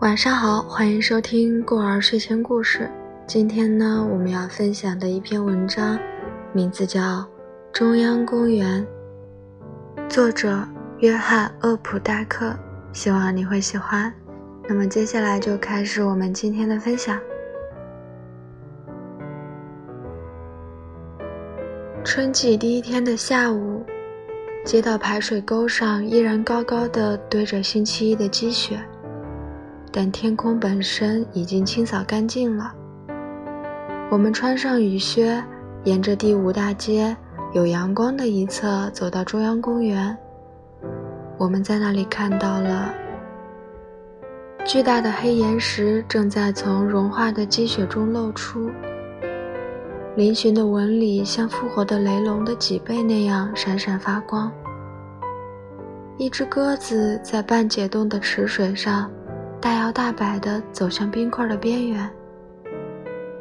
晚上好，欢迎收听过儿睡前故事。今天呢，我们要分享的一篇文章，名字叫《中央公园》，作者约翰·厄普大克。希望你会喜欢。那么接下来就开始我们今天的分享。春季第一天的下午，街道排水沟上依然高高的堆着星期一的积雪。但天空本身已经清扫干净了。我们穿上雨靴，沿着第五大街有阳光的一侧走到中央公园。我们在那里看到了巨大的黑岩石正在从融化的积雪中露出，嶙峋的纹理像复活的雷龙的脊背那样闪闪发光。一只鸽子在半解冻的池水上。大摆地走向冰块的边缘，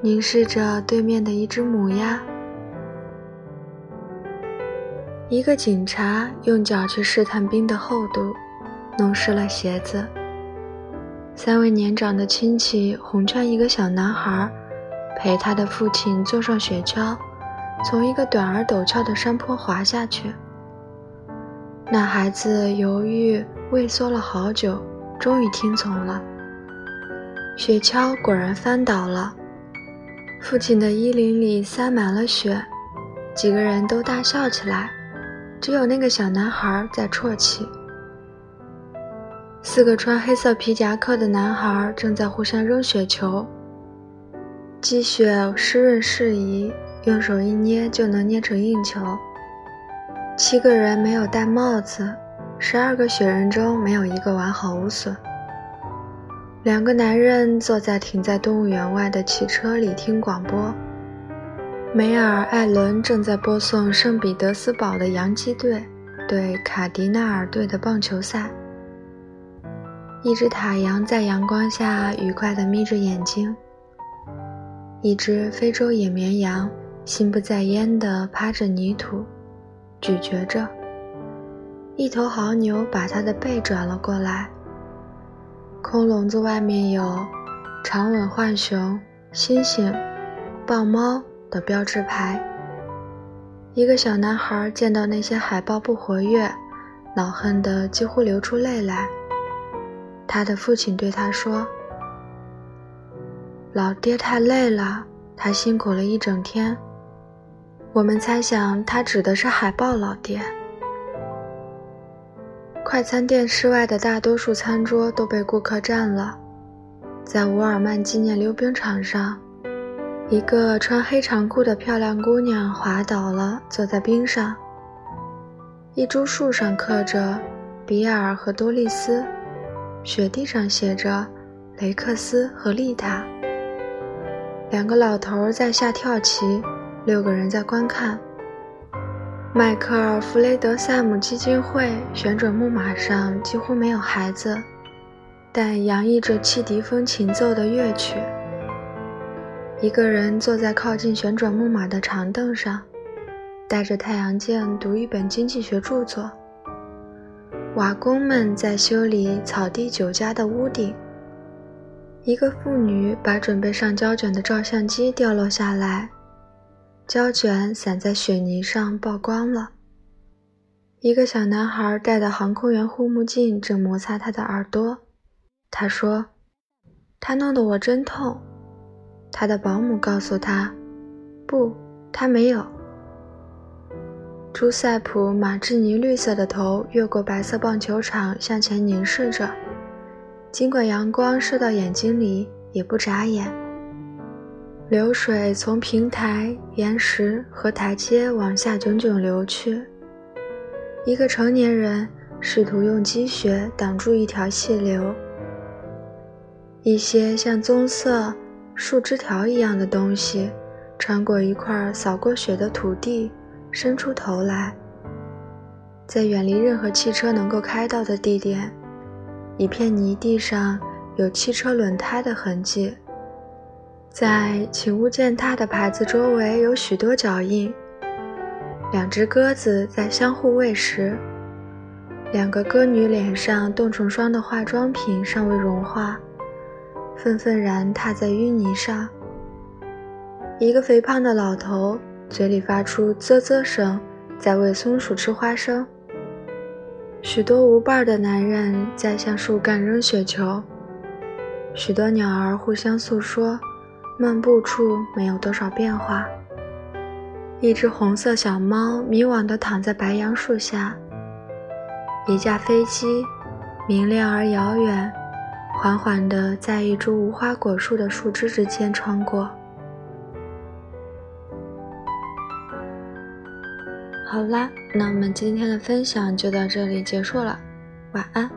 凝视着对面的一只母鸭。一个警察用脚去试探冰的厚度，弄湿了鞋子。三位年长的亲戚哄劝一个小男孩，陪他的父亲坐上雪橇，从一个短而陡峭的山坡滑下去。那孩子犹豫畏缩了好久。终于听从了，雪橇果然翻倒了。父亲的衣领里塞满了雪，几个人都大笑起来，只有那个小男孩在啜泣。四个穿黑色皮夹克的男孩正在互相扔雪球，积雪湿润适宜，用手一捏就能捏成硬球。七个人没有戴帽子。十二个雪人中没有一个完好无损。两个男人坐在停在动物园外的汽车里听广播。梅尔·艾伦正在播送圣彼得斯堡的洋基队对卡迪纳尔队的棒球赛。一只塔羊在阳光下愉快地眯着眼睛。一只非洲野绵羊心不在焉地趴着泥土，咀嚼着。一头牦牛把它的背转了过来。空笼子外面有长吻浣熊、猩猩、豹猫的标志牌。一个小男孩见到那些海豹不活跃，恼恨得几乎流出泪来。他的父亲对他说：“老爹太累了，他辛苦了一整天。”我们猜想他指的是海豹老爹。快餐店室外的大多数餐桌都被顾客占了。在沃尔曼纪念溜冰场上，一个穿黑长裤的漂亮姑娘滑倒了，坐在冰上。一株树上刻着“比尔和多丽丝”，雪地上写着“雷克斯和丽塔”。两个老头在下跳棋，六个人在观看。迈克尔·弗雷德萨姆基金会旋转木马上几乎没有孩子，但洋溢着汽笛风琴奏的乐曲。一个人坐在靠近旋转木马的长凳上，带着太阳镜读一本经济学著作。瓦工们在修理草地酒家的屋顶。一个妇女把准备上胶卷的照相机掉落下来。胶卷散在雪泥上，曝光了。一个小男孩戴的航空员护目镜正摩擦他的耳朵。他说：“他弄得我真痛。”他的保姆告诉他：“不，他没有。”朱塞普·马志尼绿色的头越过白色棒球场，向前凝视着，尽管阳光射到眼睛里，也不眨眼。流水从平台、岩石和台阶往下炯炯流去。一个成年人试图用积雪挡住一条细流。一些像棕色树枝条一样的东西穿过一块扫过雪的土地，伸出头来。在远离任何汽车能够开到的地点，一片泥地上有汽车轮胎的痕迹。在“请勿践踏”的牌子周围有许多脚印。两只鸽子在相互喂食。两个歌女脸上冻成霜的化妆品尚未融化，愤愤然踏在淤泥上。一个肥胖的老头嘴里发出啧啧声，在喂松鼠吃花生。许多无伴的男人在向树干扔雪球。许多鸟儿互相诉说，漫步处没有多少变化。一只红色小猫迷惘地躺在白杨树下。一架飞机，明亮而遥远，缓缓地在一株无花果树的树枝之间穿过。好啦，那我们今天的分享就到这里结束了，晚安。